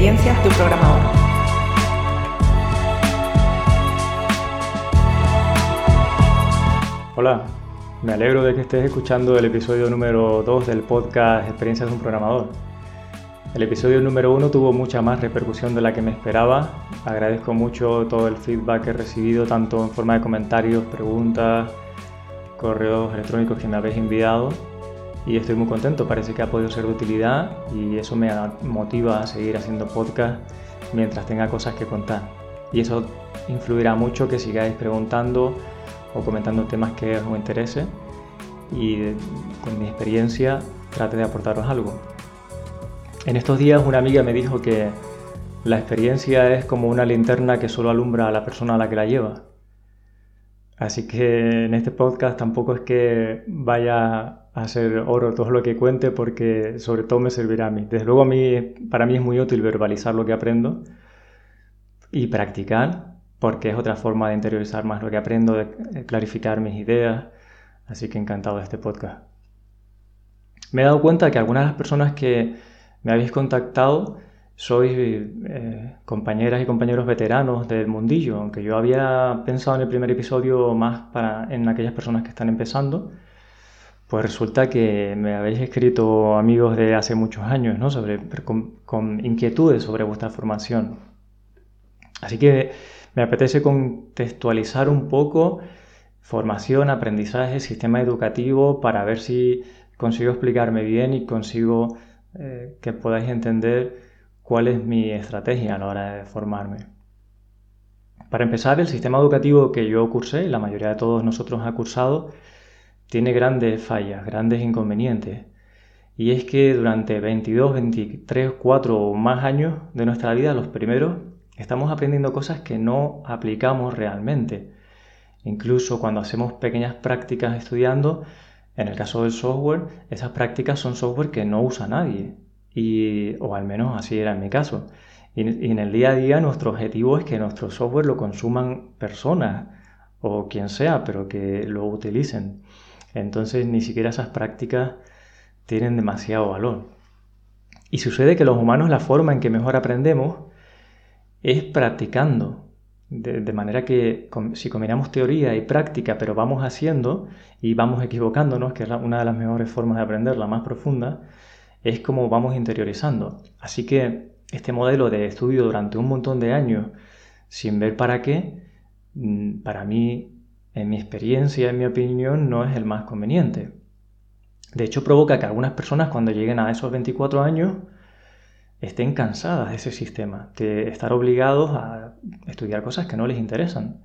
experiencias de un programador. Hola, me alegro de que estés escuchando el episodio número 2 del podcast Experiencias de un programador. El episodio número 1 tuvo mucha más repercusión de la que me esperaba. Agradezco mucho todo el feedback que he recibido, tanto en forma de comentarios, preguntas, correos electrónicos que me habéis enviado y estoy muy contento, parece que ha podido ser de utilidad y eso me motiva a seguir haciendo podcast mientras tenga cosas que contar. Y eso influirá mucho que sigáis preguntando o comentando temas que os interese y con mi experiencia trate de aportaros algo. En estos días una amiga me dijo que la experiencia es como una linterna que solo alumbra a la persona a la que la lleva. Así que en este podcast tampoco es que vaya a ser oro todo lo que cuente porque sobre todo me servirá a mí. Desde luego a mí, para mí es muy útil verbalizar lo que aprendo y practicar porque es otra forma de interiorizar más lo que aprendo, de clarificar mis ideas. Así que encantado de este podcast. Me he dado cuenta que algunas de las personas que me habéis contactado sois eh, compañeras y compañeros veteranos del mundillo, aunque yo había pensado en el primer episodio más para en aquellas personas que están empezando, pues resulta que me habéis escrito amigos de hace muchos años, ¿no? Sobre, con, inquietudes sobre vuestra formación. Así que me apetece contextualizar un poco formación, aprendizaje, sistema educativo para ver si consigo explicarme bien y consigo eh, que podáis entender cuál es mi estrategia a la hora de formarme. Para empezar, el sistema educativo que yo cursé, la mayoría de todos nosotros ha cursado, tiene grandes fallas, grandes inconvenientes. Y es que durante 22, 23, 4 o más años de nuestra vida, los primeros, estamos aprendiendo cosas que no aplicamos realmente. Incluso cuando hacemos pequeñas prácticas estudiando, en el caso del software, esas prácticas son software que no usa nadie y, o al menos así era en mi caso. Y, en el día a día nuestro objetivo es que nuestro software lo consuman personas o quien sea, pero que lo utilicen. Entonces ni siquiera esas prácticas tienen demasiado valor. Y sucede que los humanos la forma en que mejor aprendemos es practicando. De, manera que si combinamos teoría y práctica, pero vamos haciendo y vamos equivocándonos, que es una de las mejores formas de aprender, la más profunda, es como vamos interiorizando. Así que este modelo de estudio durante un montón de años sin ver para qué, mm, para mí, en mi experiencia, en mi opinión, no es el más conveniente. De hecho, provoca que algunas personas cuando lleguen a esos 24 años estén cansadas de ese sistema, de estar obligados a estudiar cosas que no les interesan.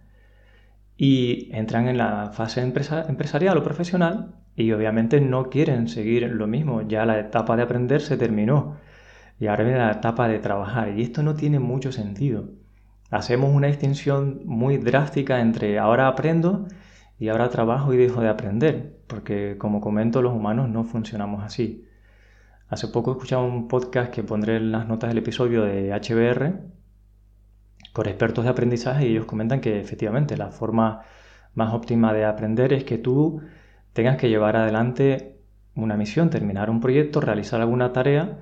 Y entran en la fase empresarial o profesional y obviamente no quieren seguir lo mismo, ya la etapa de aprender se terminó y ahora viene la etapa de trabajar y esto no tiene mucho sentido. Hacemos una distinción muy drástica entre ahora aprendo y ahora trabajo y dejo de aprender, porque como comento los humanos no funcionamos así. Hace poco he escuchado un podcast que pondré en las notas del episodio de HBR con expertos de aprendizaje y ellos comentan que efectivamente la forma más óptima de aprender es que tú tengas que llevar adelante una misión, terminar un proyecto, realizar alguna tarea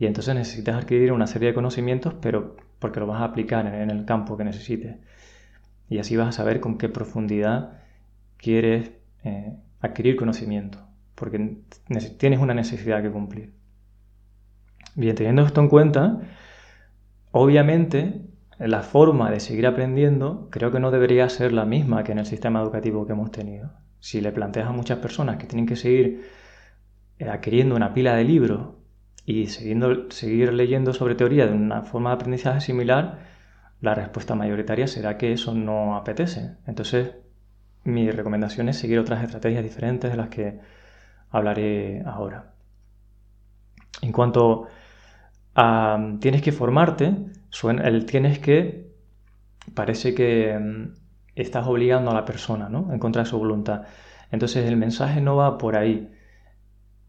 y entonces necesitas adquirir una serie de conocimientos, pero porque lo vas a aplicar en el campo que necesites. Y así vas a saber con qué profundidad quieres eh, adquirir conocimiento, porque tienes una necesidad que cumplir. Bien, teniendo esto en cuenta, obviamente la forma de seguir aprendiendo creo que no debería ser la misma que en el sistema educativo que hemos tenido. Si le planteas a muchas personas que tienen que seguir eh, adquiriendo una pila de libros y seguir leyendo sobre teoría de una forma de aprendizaje similar, la respuesta mayoritaria será que eso no apetece. Entonces, mi recomendación es seguir otras estrategias diferentes de las que hablaré ahora. En cuanto a tienes que formarte, el tienes que parece que mm, estás obligando a la persona, ¿no? En contra de su voluntad. Entonces el mensaje no va por ahí.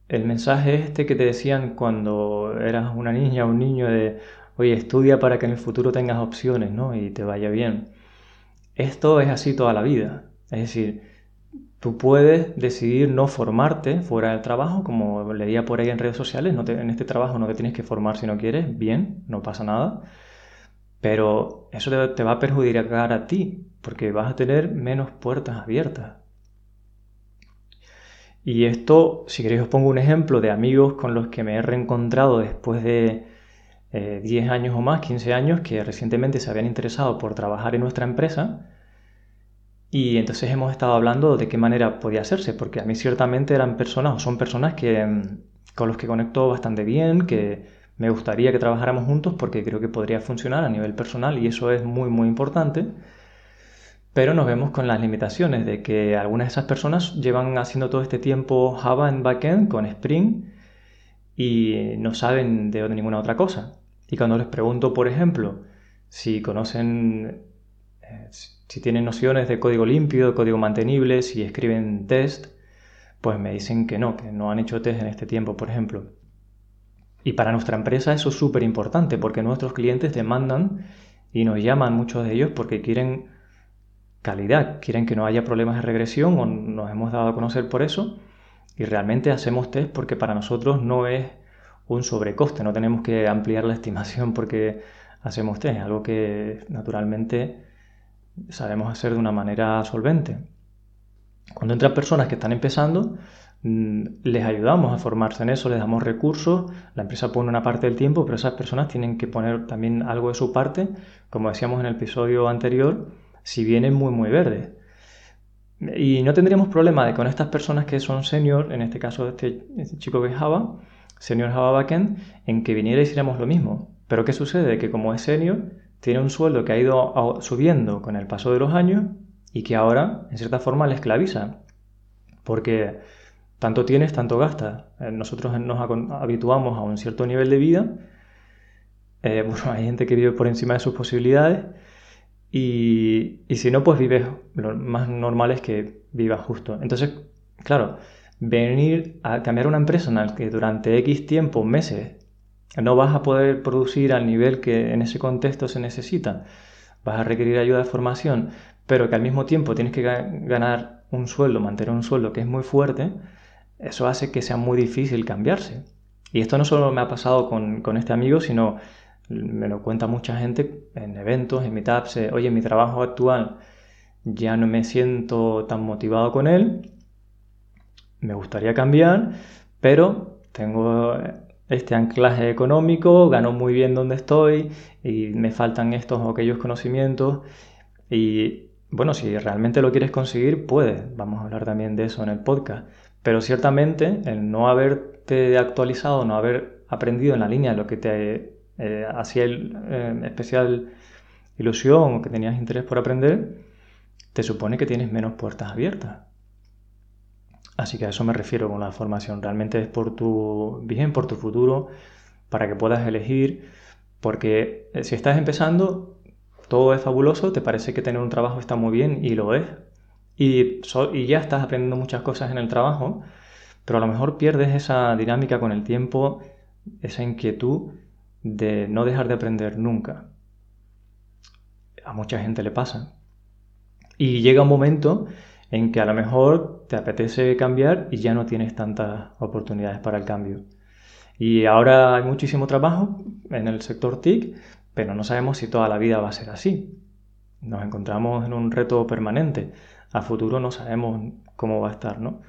El mensaje es este que te decían cuando eras una niña o un niño de, oye, estudia para que en el futuro tengas opciones, ¿no? Y te vaya bien. Esto es así toda la vida. Es decir, Tú puedes decidir no formarte fuera del trabajo, como leía por ahí en redes sociales, no en este trabajo no te tienes que formar si no quieres, bien, no pasa nada, pero eso te, va a perjudicar a ti, porque vas a tener menos puertas abiertas. Y esto, si queréis os pongo un ejemplo de amigos con los que me he reencontrado después de 10 eh, años o más, 15 años, que recientemente se habían interesado por trabajar en nuestra empresa. Y entonces hemos estado hablando de qué manera podía hacerse, porque a mí ciertamente eran personas o son personas que, mm, con los que conecto bastante bien, que me gustaría que trabajáramos juntos porque creo que podría funcionar a nivel personal y eso es muy muy importante. Pero nos vemos con las limitaciones de que algunas de esas personas llevan haciendo todo este tiempo Java en backend con Spring y no saben de ninguna otra cosa. Y cuando les pregunto, por ejemplo, si conocen, eh, si tienen nociones de código limpio, de código mantenible, si escriben test, pues me dicen que no, que no han hecho test en este tiempo, por ejemplo. Y para nuestra empresa eso es súper importante porque nuestros clientes demandan y nos llaman muchos de ellos porque quieren calidad, quieren que no haya problemas de regresión o nos hemos dado a conocer por eso y realmente hacemos test porque para nosotros no es un sobrecoste, no tenemos que ampliar la estimación porque hacemos test, algo que naturalmente sabemos hacer de una manera solvente. Cuando entran personas que están empezando, les ayudamos a formarse en eso, les damos recursos, la empresa pone una parte del tiempo, pero esas personas tienen que poner también algo de su parte, como decíamos en el episodio anterior, si vienen muy muy verdes. Y no tendríamos problema de con estas personas que son senior, en este caso este, este chico que es Java, senior Java Backend, en que viniera y hiciéramos lo mismo. Pero ¿qué sucede? Que como es senior, tiene un sueldo que ha ido subiendo con el paso de los años y que ahora, en cierta forma, le esclaviza. Porque tanto tienes, tanto gastas. Eh, nosotros nos habituamos a un cierto nivel de vida. Eh, hay gente que vive por encima de sus posibilidades y, si no, pues vives, lo más normal es que vivas justo. Entonces, claro, venir a cambiar una empresa en la que durante X tiempo, meses, no vas a poder producir al nivel que en ese contexto se necesita, vas a requerir ayuda de formación, pero que al mismo tiempo tienes que ganar un sueldo, mantener un sueldo que es muy fuerte, eso hace que sea muy difícil cambiarse. Y esto no solo me ha pasado con, con este amigo, sino me lo cuenta mucha gente en eventos, en meetups, eh, oye, mi trabajo actual ya no me siento tan motivado con él, me gustaría cambiar, pero tengo este anclaje económico, gano muy bien donde estoy y me faltan estos o aquellos conocimientos y bueno, si realmente lo quieres conseguir, puedes, vamos a hablar también de eso en el podcast, pero ciertamente el no haberte actualizado, no haber aprendido en la línea de lo que te eh, hacía eh, especial ilusión o que tenías interés por aprender, te supone que tienes menos puertas abiertas. Así que a eso me refiero con la formación. Realmente es por tu bien, por tu futuro, para que puedas elegir, porque eh, si estás empezando, todo es fabuloso, te parece que tener un trabajo está muy bien y lo es. Y, ya estás aprendiendo muchas cosas en el trabajo, pero a lo mejor pierdes esa dinámica con el tiempo, esa inquietud de no dejar de aprender nunca. A mucha gente le pasa. Y llega un momento en que a lo mejor te apetece cambiar y ya no tienes tantas oportunidades para el cambio. Y ahora hay muchísimo trabajo en el sector TIC, pero no sabemos si toda la vida va a ser así. Nos encontramos en un reto permanente. A futuro no sabemos cómo va a estar, ¿no?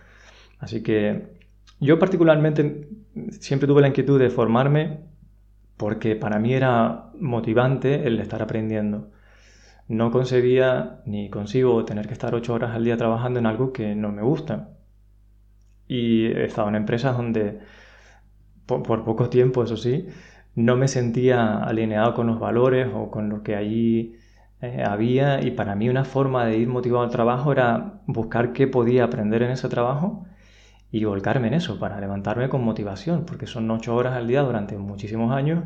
Así que yo particularmente siempre tuve la inquietud de formarme porque para mí era motivante el estar aprendiendo. No concebía ni consigo tener que estar ocho horas al día trabajando en algo que no me gusta. Y he estado en empresas donde, por, poco tiempo, eso sí, no me sentía alineado con los valores o con lo que allí eh, había y para mí una forma de ir motivado al trabajo era buscar qué podía aprender en ese trabajo y volcarme en eso para levantarme con motivación, porque son ocho horas al día durante muchísimos años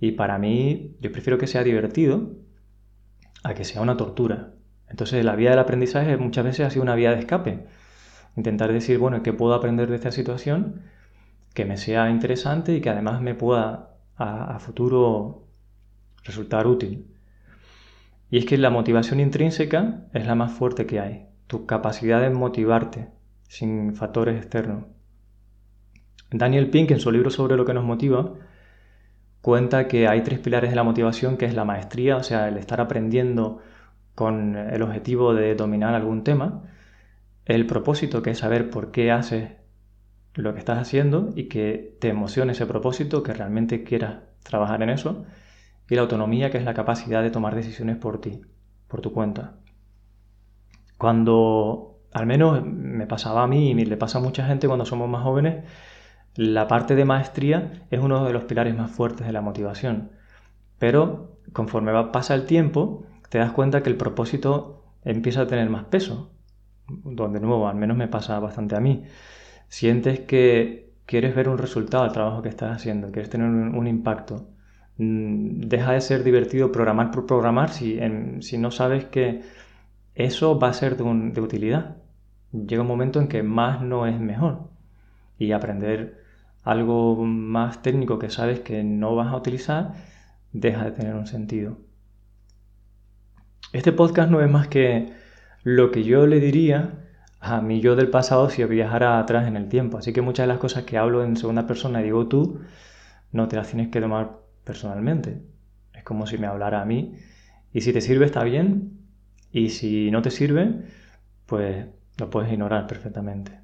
y para mí yo prefiero que sea divertido a que sea una tortura. Entonces la vía del aprendizaje muchas veces ha sido una vía de escape. Intentar decir, bueno, ¿qué puedo aprender de esta situación? Que me sea interesante y que además me pueda a, a futuro resultar útil. Y es que la motivación intrínseca es la más fuerte que hay. tu capacidad de motivarte sin factores externos. Daniel Pink, en su libro sobre lo que nos motiva, cuenta que hay tres pilares de la motivación, que es la maestría, o sea, el estar aprendiendo con el objetivo de dominar algún tema, el propósito, que es saber por qué haces lo que estás haciendo y que te emocione ese propósito, que realmente quieras trabajar en eso, y la autonomía, que es la capacidad de tomar decisiones por ti, por tu cuenta. Cuando, al menos me pasaba a mí y le pasa a mucha gente cuando somos más jóvenes, la parte de maestría es uno de los pilares más fuertes de la motivación. Pero conforme pasa el tiempo, te das cuenta que el propósito empieza a tener más peso. Donde de nuevo, al menos me pasa bastante a mí. Sientes que quieres ver un resultado del trabajo que estás haciendo, quieres tener un, impacto. Mm, deja de ser divertido programar por programar si, si no sabes que eso va a ser de, utilidad. Llega un momento en que más no es mejor. Y aprender algo más técnico que sabes que no vas a utilizar deja de tener un sentido. Este podcast no es más que lo que yo le diría a mi yo del pasado si viajara atrás en el tiempo. Así que muchas de las cosas que hablo en segunda persona digo tú, no te las tienes que tomar personalmente. Es como si me hablara a mí. Y si te sirve está bien. Y si no te sirve, pues lo puedes ignorar perfectamente.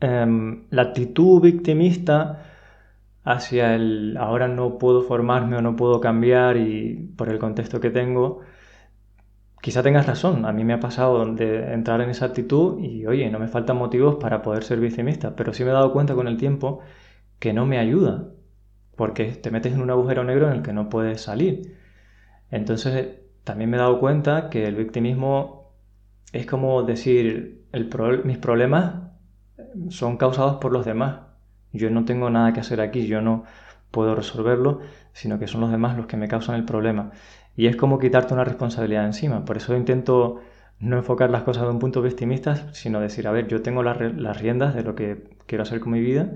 Em, la actitud victimista hacia el ahora no puedo formarme o no puedo cambiar y por el contexto que tengo, quizá tengas razón. A mí me ha pasado de entrar en esa actitud y oye, no me faltan motivos para poder ser victimista, pero sí me he dado cuenta con el tiempo que no me ayuda, porque te metes en un agujero negro en el que no puedes salir. Entonces también me he dado cuenta que el victimismo es como decir, mis problemas son causados por los demás yo no tengo nada que hacer aquí, yo no puedo resolverlo, sino que son los demás los que me causan el problema. Y es como quitarte una responsabilidad encima. Por eso intento no enfocar las cosas de un punto victimista, sino decir, a ver, yo tengo las, riendas de lo que quiero hacer con mi vida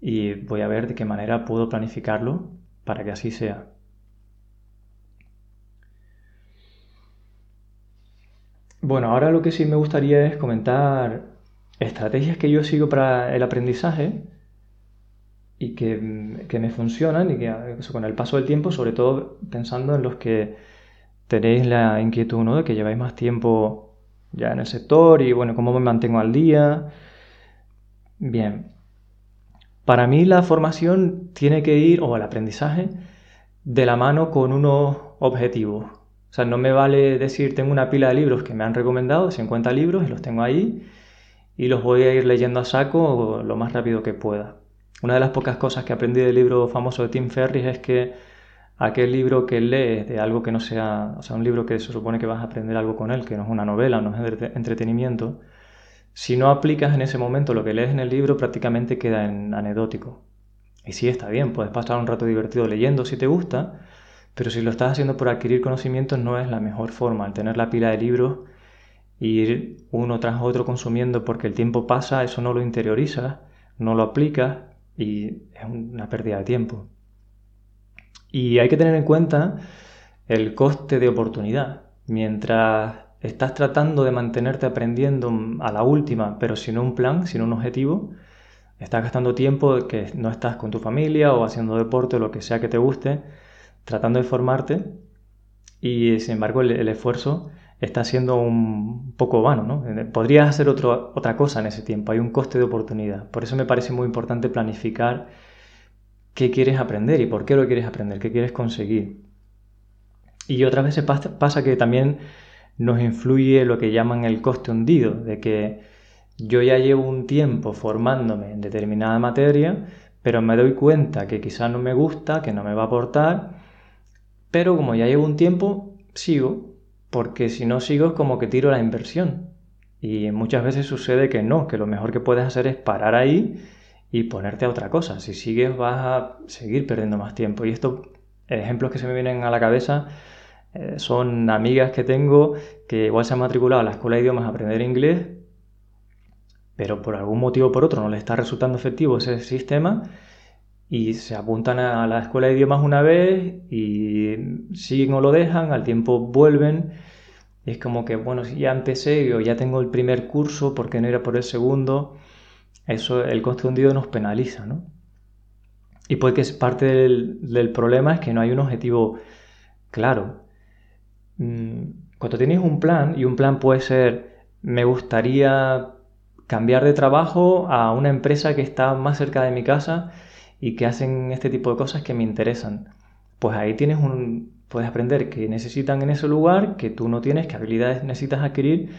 y voy a ver de qué manera puedo planificarlo para que así sea. Bueno, ahora lo que sí me gustaría es comentar estrategias que yo sigo para el aprendizaje y que, me funcionan y que con el paso del tiempo, sobre todo pensando en los que tenéis la inquietud de que lleváis más tiempo ya en el sector y bueno, cómo me mantengo al día. Bien, para mí la formación tiene que ir, o el aprendizaje, de la mano con unos objetivos. O sea, no me vale decir tengo una pila de libros que me han recomendado, 50 libros y los tengo ahí y los voy a ir leyendo a saco lo más rápido que pueda. Una de las pocas cosas que aprendí del libro famoso de Tim Ferriss es que aquel libro que lees de algo que no sea, o sea, un libro que se supone que vas a aprender algo con él, que no es una novela, no es entretenimiento, si no aplicas en ese momento lo que lees en el libro, prácticamente queda en anecdótico. Y sí, está bien, puedes pasar un rato divertido leyendo si te gusta, pero si lo estás haciendo por adquirir conocimientos no es la mejor forma. Al tener la pila de libros ir uno tras otro consumiendo porque el tiempo pasa, eso no lo interiorizas, no lo aplicas y es una pérdida de tiempo. Y hay que tener en cuenta el coste de oportunidad. Mientras estás tratando de mantenerte aprendiendo a la última, pero sin un plan, sin un objetivo, estás gastando tiempo que no estás con tu familia o haciendo deporte o lo que sea que te guste, tratando de formarte y sin embargo el esfuerzo está siendo un poco vano, ¿no? Eh, podrías hacer otra cosa en ese tiempo, hay un coste de oportunidad. Por eso me parece muy importante planificar qué quieres aprender y por qué lo quieres aprender, qué quieres conseguir. Y otras veces pasa que también nos influye lo que llaman el coste hundido, de que yo ya llevo un tiempo formándome en determinada materia, pero me doy cuenta que quizás no me gusta, que no me va a aportar, pero como ya llevo un tiempo, sigo porque si no sigo es como que tiro la inversión. Y muchas veces sucede que no, que lo mejor que puedes hacer es parar ahí y ponerte a otra cosa. Si sigues vas a seguir perdiendo más tiempo. Y estos ejemplos que se me vienen a la cabeza eh, son amigas que tengo que igual se han matriculado a la escuela de idiomas a aprender inglés, pero por algún motivo o por otro no les está resultando efectivo ese sistema y se apuntan a la escuela de idiomas una vez y siguen o lo dejan, al tiempo vuelven Y es como que, bueno, si ya empecé o ya tengo el primer curso, ¿por qué no ir por el segundo? Eso, el coste hundido nos penaliza, ¿no? Y puede que parte del, problema es que no hay un objetivo claro. Mm, cuando tienes un plan, y un plan puede ser, me gustaría cambiar de trabajo a una empresa que está más cerca de mi casa y que hacen este tipo de cosas que me interesan. Pues ahí tienes un, puedes aprender qué necesitan en ese lugar, que tú no tienes, qué habilidades necesitas adquirir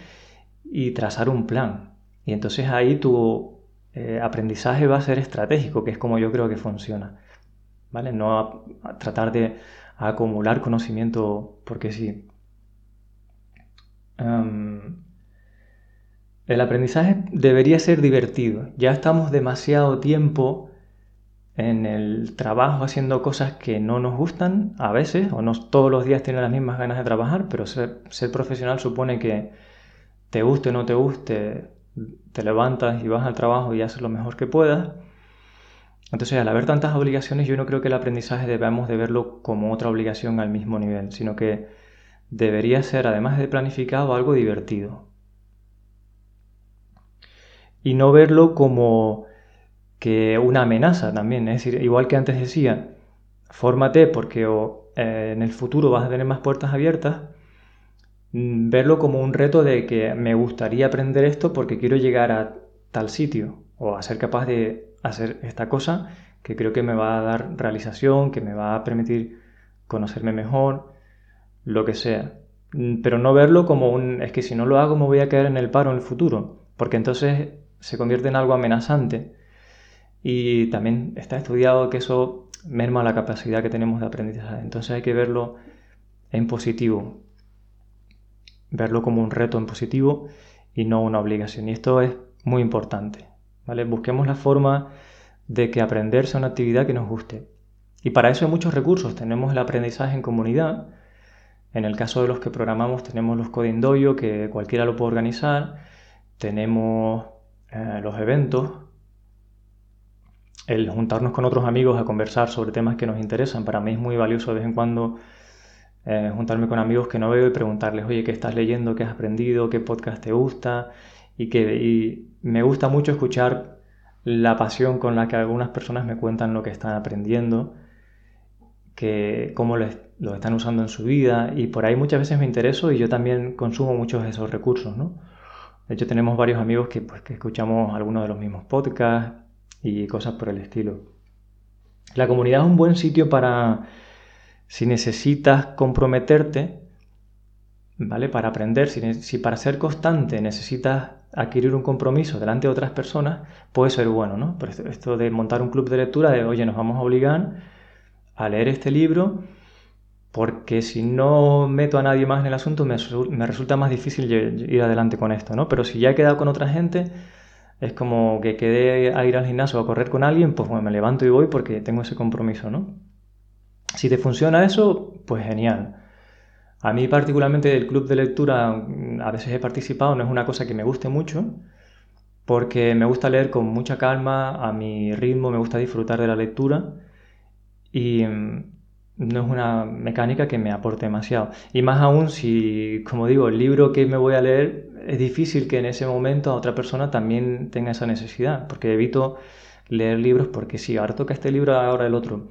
y trazar un plan. Y entonces ahí tu eh, aprendizaje va a ser estratégico, que es como yo creo que funciona. ¿Vale? No tratar de acumular conocimiento porque sí. Em, el aprendizaje debería ser divertido. Ya estamos demasiado tiempo en el trabajo haciendo cosas que no nos gustan a veces, o no todos los días tienen las mismas ganas de trabajar, pero ser, ser profesional supone que te guste o no te guste, te levantas y vas al trabajo y haces lo mejor que puedas. Entonces, al haber tantas obligaciones, yo no creo que el aprendizaje debamos de verlo como otra obligación al mismo nivel, sino que debería ser, además de planificado, algo divertido. Y no verlo como que una amenaza también. Es decir, igual que antes decía, fórmate porque eh, en el futuro vas a tener más puertas abiertas, Mm, verlo como un reto de que me gustaría aprender esto porque quiero llegar a tal sitio o a ser capaz de hacer esta cosa que creo que me va a dar realización, que me va a permitir conocerme mejor, lo que sea. Mm, pero no verlo como un, es que si no lo hago me voy a quedar en el paro en el futuro, porque entonces se convierte en algo amenazante. Y también está estudiado que eso merma la capacidad que tenemos de aprendizaje. Entonces hay que verlo en positivo, verlo como un reto en positivo y no una obligación. Y esto es muy importante. Busquemos la forma de que aprender sea una actividad que nos guste. Y para eso hay muchos recursos. Tenemos el aprendizaje en comunidad. En el caso de los que programamos tenemos los Coding Dojo, que cualquiera lo puede organizar. Tenemos eh, los eventos. El juntarnos con otros amigos a conversar sobre temas que nos interesan. Para mí es muy valioso de vez en cuando eh, juntarme con amigos que no veo y preguntarles, oye, ¿qué estás leyendo? ¿Qué has aprendido? ¿Qué podcast te gusta? Y, que, me gusta mucho escuchar la pasión con la que algunas personas me cuentan lo que están aprendiendo, que, cómo lo, están usando en su vida y por ahí muchas veces me intereso y yo también consumo muchos de esos recursos, ¿no? De hecho tenemos varios amigos que, pues, que escuchamos algunos de los mismos podcasts y cosas por el estilo. La comunidad es un buen sitio para si necesitas comprometerte, ¿vale? Para aprender, si, para ser constante necesitas adquirir un compromiso delante de otras personas, puede ser bueno, ¿no? Por esto, de montar un club de lectura, de, oye, nos vamos a obligar a leer este libro, porque si no meto a nadie más en el asunto, me, resulta más difícil ir adelante con esto, ¿no? Pero si ya he quedado con otra gente, es como que quedé a ir al gimnasio a correr con alguien, pues me levanto y voy porque tengo ese compromiso, ¿no? Si te funciona eso, pues genial. A mí particularmente el club de lectura mm, a veces he participado, no es una cosa que me guste mucho, porque me gusta leer con mucha calma, a mi ritmo, me gusta disfrutar de la lectura y mm, no es una mecánica que me aporte demasiado. Y más aún si, como digo, el libro que me voy a leer es difícil que en ese momento a otra persona también tenga esa necesidad, porque evito leer libros porque si ahora toca este libro, ahora el otro.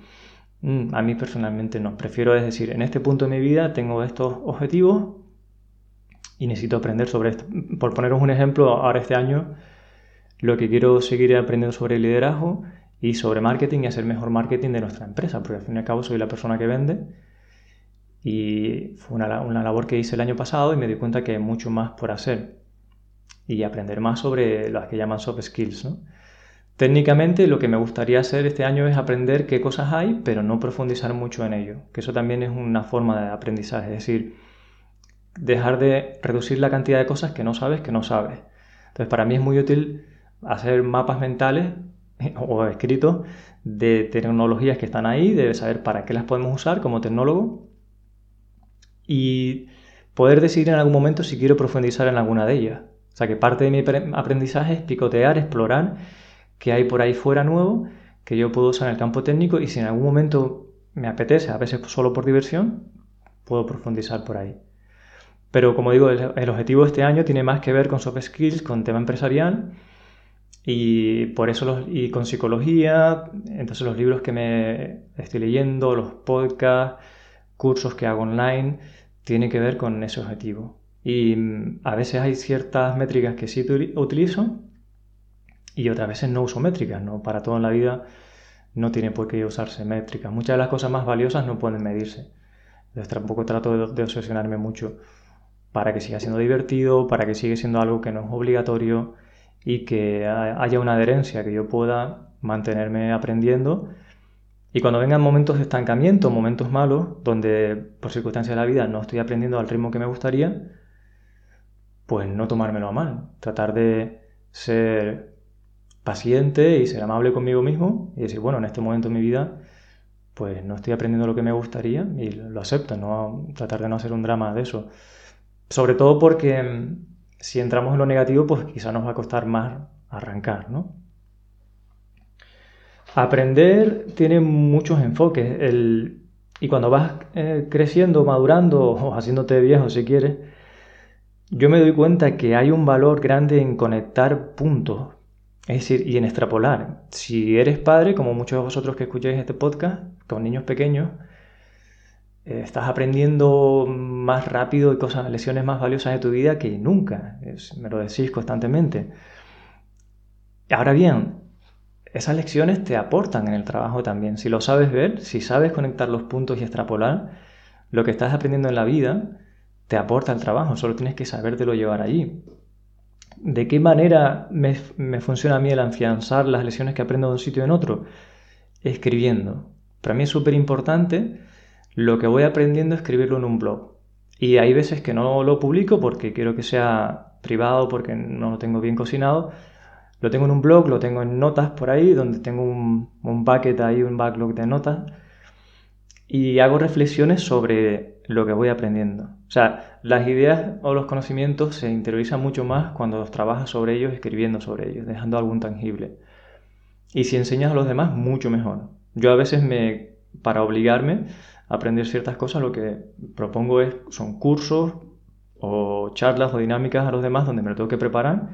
Mm, a mí personalmente no. Prefiero, es decir, en este punto de mi vida tengo estos objetivos y necesito aprender sobre esto. Por poneros un ejemplo, ahora este año lo que quiero seguir aprendiendo sobre liderazgo y sobre marketing y hacer mejor marketing de nuestra empresa, porque al fin y al cabo soy la persona que vende y fue una, una labor que hice el año pasado y me di cuenta que hay mucho más por hacer y aprender más sobre las que llaman soft skills. Técnicamente lo que me gustaría hacer este año es aprender qué cosas hay, pero no profundizar mucho en ello, que eso también es una forma de aprendizaje, es decir, dejar de reducir la cantidad de cosas que no sabes que no sabes. Entonces para mí es muy útil hacer mapas mentales o escritos de tecnologías que están ahí, de saber para qué las podemos usar como tecnólogo y poder decidir en algún momento si quiero profundizar en alguna de ellas. O sea que parte de mi aprendizaje es picotear, explorar que hay por ahí fuera nuevo que yo puedo usar en el campo técnico y si en algún momento me apetece, a veces solo por diversión, puedo profundizar por ahí. Pero como digo, el, objetivo de este año tiene más que ver con soft skills, con tema empresarial y por eso y con psicología. Entonces los libros que me estoy leyendo, los podcasts, cursos que hago online, tienen que ver con ese objetivo. Y mm, a veces hay ciertas métricas que sí utilizo y otras veces no uso métricas, ¿no? Para toda la vida no tiene por qué usarse métricas. Muchas de las cosas más valiosas no pueden medirse. Entonces tampoco trato de, obsesionarme mucho para que siga siendo divertido, para que siga siendo algo que no es obligatorio y que haya una adherencia, que yo pueda mantenerme aprendiendo. Y cuando vengan momentos de estancamiento, momentos malos, donde por circunstancias de la vida no estoy aprendiendo al ritmo que me gustaría, pues no tomármelo a mal. Tratar de ser paciente y ser amable conmigo mismo y decir, bueno, en este momento de mi vida, pues no estoy aprendiendo lo que me gustaría y lo acepto, no tratar de no hacer un drama de eso. Sobre todo porque mm, si entramos en lo negativo, pues quizá nos va a costar más arrancar, ¿no? Aprender tiene muchos enfoques. y cuando vas eh, creciendo, madurando o haciéndote viejo si quieres, yo me doy cuenta que hay un valor grande en conectar puntos es decir, y en extrapolar. Si eres padre, como muchos de vosotros que escucháis este podcast, con niños pequeños, eh, estás aprendiendo más rápido y cosas, lecciones más valiosas de tu vida que nunca. me lo decís constantemente. Ahora bien, esas lecciones te aportan en el trabajo también. Si lo sabes ver, si sabes conectar los puntos y extrapolar, lo que estás aprendiendo en la vida te aporta al trabajo, solo tienes que sabértelo llevar allí. ¿De qué manera me, funciona a mí el afianzar las lecciones que aprendo de un sitio en otro? Escribiendo. Para mí es súper importante lo que voy aprendiendo escribirlo en un blog. Y hay veces que no lo publico porque quiero que sea privado, porque no lo tengo bien cocinado. Lo tengo en un blog, lo tengo en notas por ahí, donde tengo un, un bucket ahí, un backlog de notas. Y hago reflexiones sobre lo que voy aprendiendo. O sea, las ideas o los conocimientos se interiorizan mucho más cuando trabajas sobre ellos, escribiendo sobre ellos, dejando algún tangible. Y si enseñas a los demás, mucho mejor. Yo a veces me, para obligarme a aprender ciertas cosas, lo que propongo es, son cursos o charlas o dinámicas a los demás donde me lo tengo que preparar.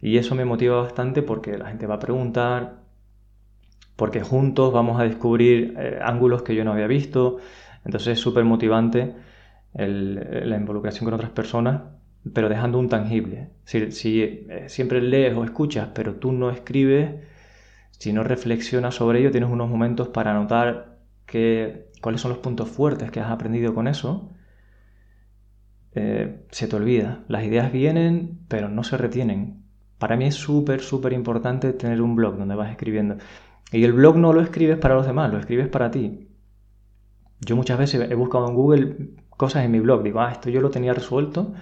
Y eso me motiva bastante porque la gente va a preguntar, porque juntos vamos a descubrir eh, ángulos que yo no había visto, entonces es súper motivante la involucración con otras personas, pero dejando un tangible. Si, si eh, siempre lees o escuchas, pero tú no escribes, si no reflexionas sobre ello, tienes unos momentos para anotar que, cuáles son los puntos fuertes que has aprendido con eso, eh, se te olvida. Las ideas vienen, pero no se retienen. Para mí es súper, súper importante tener un blog donde vas escribiendo. Y el blog no lo escribes para los demás, lo escribes para ti. Yo muchas veces he buscado en Google cosas en mi blog, digo, ah, esto yo lo tenía resuelto,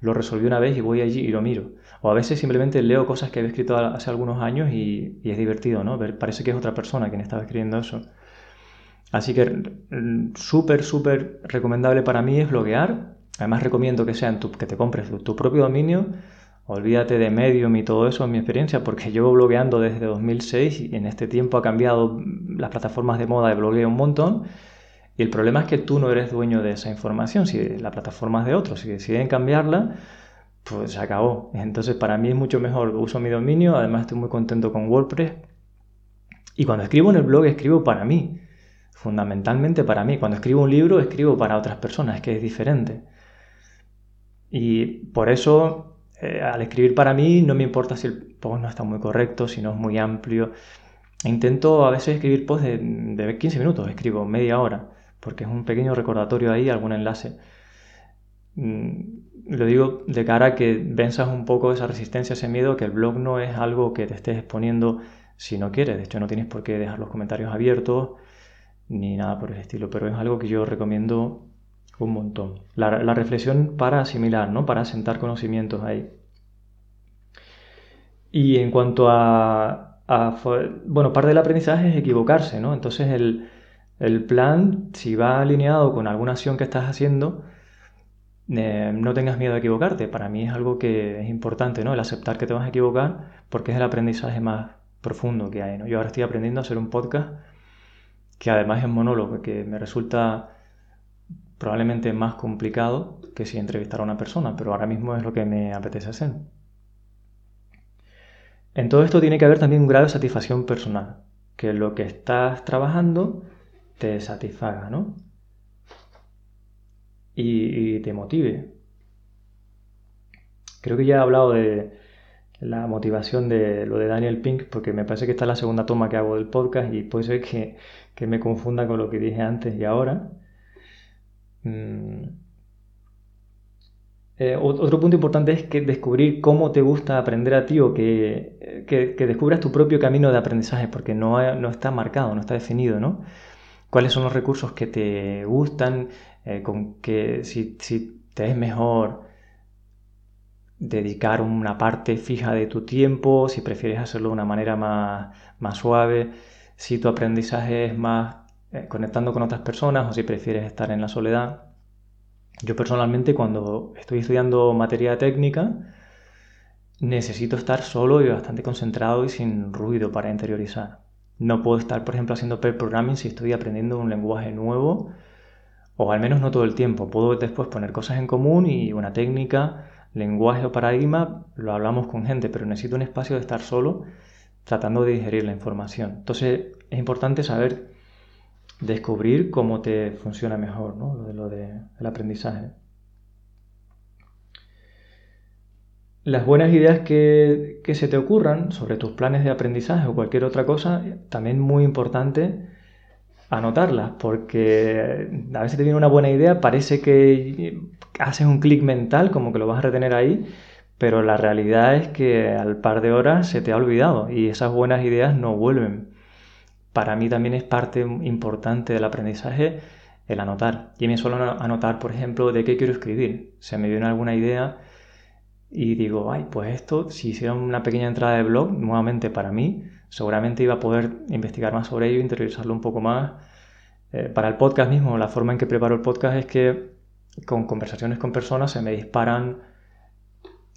lo resolví una vez y voy allí y lo miro. O a veces simplemente leo cosas que he escrito hace algunos años y, es divertido, ¿no? parece que es otra persona quien estaba escribiendo eso. Así que mm, súper, súper recomendable para mí es bloguear. Además recomiendo que, sea que te compres tu, propio dominio. Olvídate de Medium y todo eso en mi experiencia, porque llevo blogueando desde 2006 y en este tiempo ha cambiado las plataformas de moda de blogueo un montón. Y el problema es que tú no eres dueño de esa información, si la plataforma es de otros, si deciden cambiarla, pues se acabó. Entonces para mí es mucho mejor, uso mi dominio, además estoy muy contento con WordPress. Y cuando escribo en el blog escribo para mí, fundamentalmente para mí. Cuando escribo un libro escribo para otras personas, que es diferente. Y por eso eh, al escribir para mí no me importa si el post no está muy correcto, si no es muy amplio. Intento a veces escribir posts de, de 15 minutos, escribo media hora porque es un pequeño recordatorio ahí, algún enlace. Mm, lo digo de cara a que venzas un poco esa resistencia, ese miedo, que el blog no es algo que te estés exponiendo si no quieres. De hecho, no tienes por qué dejar los comentarios abiertos ni nada por el estilo, pero es algo que yo recomiendo un montón. La, reflexión para asimilar, ¿no? Para sentar conocimientos ahí. Y en cuanto a, a bueno, parte del aprendizaje es equivocarse, ¿no? Entonces el, el plan, si va alineado con alguna acción que estás haciendo, eh, no tengas miedo a equivocarte. Para mí es algo que es importante, ¿no? El aceptar que te vas a equivocar porque es el aprendizaje más profundo que hay, ¿no? Yo ahora estoy aprendiendo a hacer un podcast que además es monólogo, que me resulta probablemente más complicado que si entrevistara a una persona, pero ahora mismo es lo que me apetece hacer. En todo esto tiene que haber también un grado de satisfacción personal, que lo que estás trabajando te satisfaga, ¿no? Y, te motive. Creo que ya he hablado de la motivación de lo de Daniel Pink, porque me parece que esta es la segunda toma que hago del podcast y puede ser que, que me confunda con lo que dije antes y ahora. Mm. Eh, otro punto importante es que descubrir cómo te gusta aprender a ti o que, que, descubras tu propio camino de aprendizaje, porque no, no, está marcado, no está definido, ¿no? ¿Cuáles son los recursos que te gustan? Eh, con que si, si, te es mejor dedicar una parte fija de tu tiempo, si prefieres hacerlo de una manera más, más suave, si tu aprendizaje es más eh, conectando con otras personas o si prefieres estar en la soledad. Yo personalmente cuando estoy estudiando materia técnica necesito estar solo y bastante concentrado y sin ruido para interiorizar. No puedo estar, por ejemplo, haciendo pair programming si estoy aprendiendo un lenguaje nuevo o al menos no todo el tiempo. Puedo después poner cosas en común y una técnica, lenguaje o paradigma, lo hablamos con gente, pero necesito un espacio de estar solo tratando de digerir la información. Entonces es importante saber descubrir cómo te funciona mejor ¿no? lo de lo del aprendizaje. Las buenas ideas que, que, se te ocurran sobre tus planes de aprendizaje o cualquier otra cosa, también muy importante anotarlas, porque a veces te viene una buena idea, parece que haces un clic mental, como que lo vas a retener ahí, pero la realidad es que al par de horas se te ha olvidado y esas buenas ideas no vuelven para mí también es parte importante del aprendizaje el anotar. Y me suelo anotar, por ejemplo, de qué quiero escribir. Se me viene alguna idea y digo, ay, pues esto, si hiciera una pequeña entrada de blog, nuevamente para mí, seguramente iba a poder investigar más sobre ello, interiorizarlo un poco más. Eh, para el podcast mismo, la forma en que preparo el podcast es que con conversaciones con personas se me disparan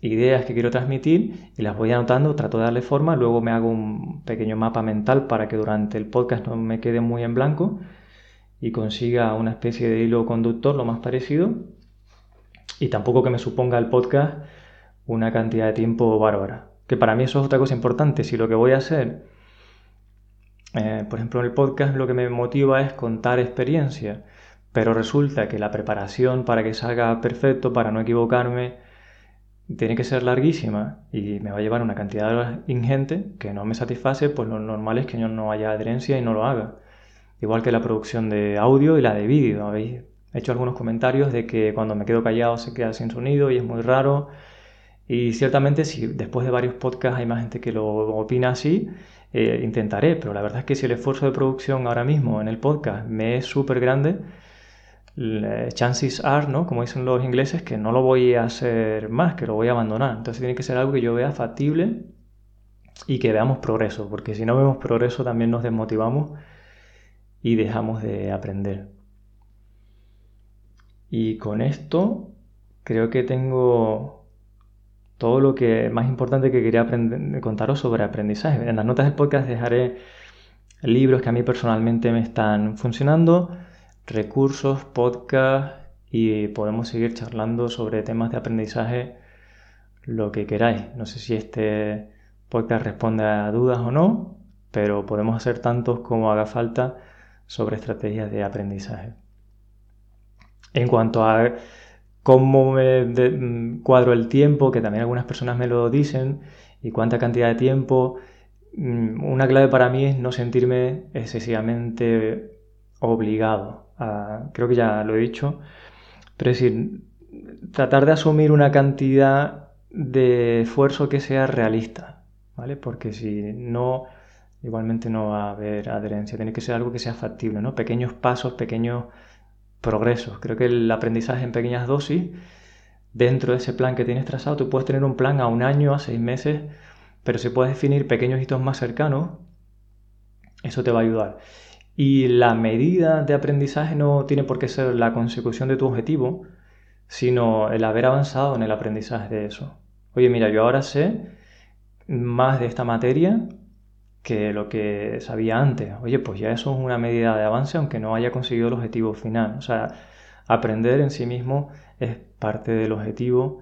ideas que quiero transmitir y las voy anotando, trato de darle forma, luego me hago un pequeño mapa mental para que durante el podcast no me quede muy en blanco y consiga una especie de hilo conductor lo más parecido y tampoco que me suponga el podcast una cantidad de tiempo bárbara. Que para mí eso es otra cosa importante. Si lo que voy a hacer, eh, por ejemplo en el podcast, lo que me motiva es contar experiencia, pero resulta que la preparación para que salga perfecto, para no equivocarme, tiene que ser larguísima y me va a llevar una cantidad de horas ingente que no me satisface, pues lo normal es que yo no haya adherencia y no lo haga. Igual que la producción de audio y la de vídeo. Habéis hecho algunos comentarios de que cuando me quedo callado se queda sin sonido y es muy raro. Y ciertamente si después de varios podcasts hay más gente que lo opina así, eh, intentaré. Pero la verdad es que si el esfuerzo de producción ahora mismo en el podcast me es súper grande, chances are, ¿no? Como dicen los ingleses, que no lo voy a hacer más, que lo voy a abandonar. Entonces tiene que ser algo que yo vea factible y que veamos progreso, porque si no vemos progreso también nos desmotivamos y dejamos de aprender. Y con esto creo que tengo todo lo que más importante que quería contaros sobre aprendizaje. En las notas del podcast dejaré libros que a mí personalmente me están funcionando recursos, podcast y podemos seguir charlando sobre temas de aprendizaje lo que queráis. No sé si este podcast responde a dudas o no, pero podemos hacer tantos como haga falta sobre estrategias de aprendizaje. En cuanto a cómo me mm, cuadro el tiempo, que también algunas personas me lo dicen, y cuánta cantidad de tiempo, mm, una clave para mí es no sentirme excesivamente obligado creo que ya lo he dicho, pero es decir, tratar de asumir una cantidad de esfuerzo que sea realista, ¿vale? Porque si no, igualmente no va a haber adherencia, tiene que ser algo que sea factible, ¿no? Pequeños pasos, pequeños progresos. Creo que el aprendizaje en pequeñas dosis, dentro de ese plan que tienes trazado, tú puedes tener un plan a un año, a seis meses, pero si puedes definir pequeños hitos más cercanos, eso te va a ayudar. Y la medida de aprendizaje no tiene por qué ser la consecución de tu objetivo, sino el haber avanzado en el aprendizaje de eso. Oye, mira, yo ahora sé más de esta materia que lo que sabía antes. Oye, pues ya eso es una medida de avance aunque no haya conseguido el objetivo final. O sea, aprender en sí mismo es parte del objetivo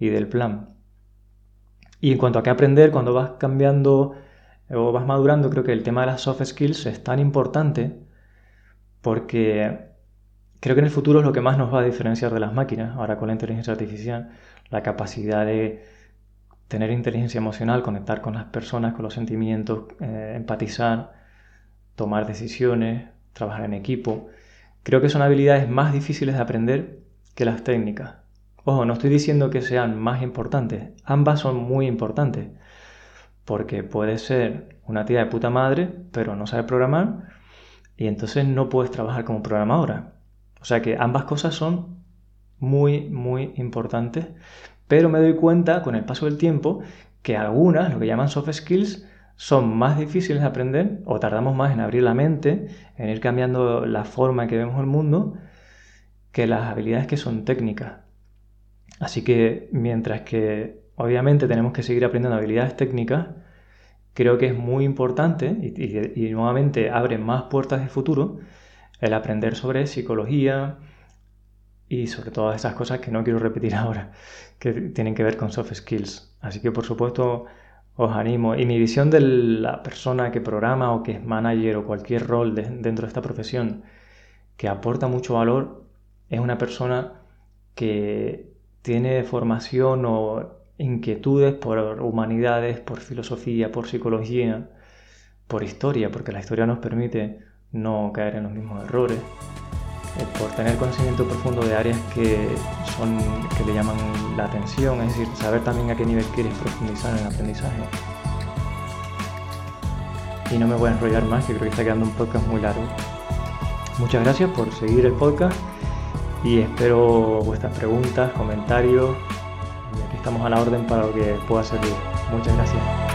y del plan. Y en cuanto a qué aprender, cuando vas cambiando o vas madurando, creo que el tema de las soft skills es tan importante porque creo que en el futuro es lo que más nos va a diferenciar de las máquinas, ahora con la inteligencia artificial, la capacidad de tener inteligencia emocional, conectar con las personas, con los sentimientos, eh, empatizar, tomar decisiones, trabajar en equipo. Creo que son habilidades más difíciles de aprender que las técnicas. Ojo, no estoy diciendo que sean más importantes, ambas son muy importantes, porque puede ser una tía de puta madre, pero no sabe programar, y entonces no puedes trabajar como programadora. O sea que ambas cosas son muy, muy importantes, pero me doy cuenta con el paso del tiempo que algunas, lo que llaman soft skills, son más difíciles de aprender o tardamos más en abrir la mente, en ir cambiando la forma en que vemos el mundo, que las habilidades que son técnicas. Así que mientras que obviamente tenemos que seguir aprendiendo habilidades técnicas, creo que es muy importante y, nuevamente abre más puertas de futuro el aprender sobre psicología y sobre todas esas cosas que no quiero repetir ahora, que tienen que ver con soft skills. Así que por supuesto os animo. Y mi visión de la persona que programa o que es manager o cualquier rol dentro de esta profesión que aporta mucho valor es una persona que tiene formación o inquietudes por humanidades, por filosofía, por psicología, por historia, porque la historia nos permite no caer en los mismos errores, eh, por tener conocimiento profundo de áreas que son que le llaman la atención, es decir, saber también a qué nivel quieres profundizar en el aprendizaje. Y no me voy a enrollar más, que creo que está quedando un podcast muy largo. Muchas gracias por seguir el podcast y espero vuestras preguntas, comentarios estamos a la orden para lo que pueda servir. Muchas gracias.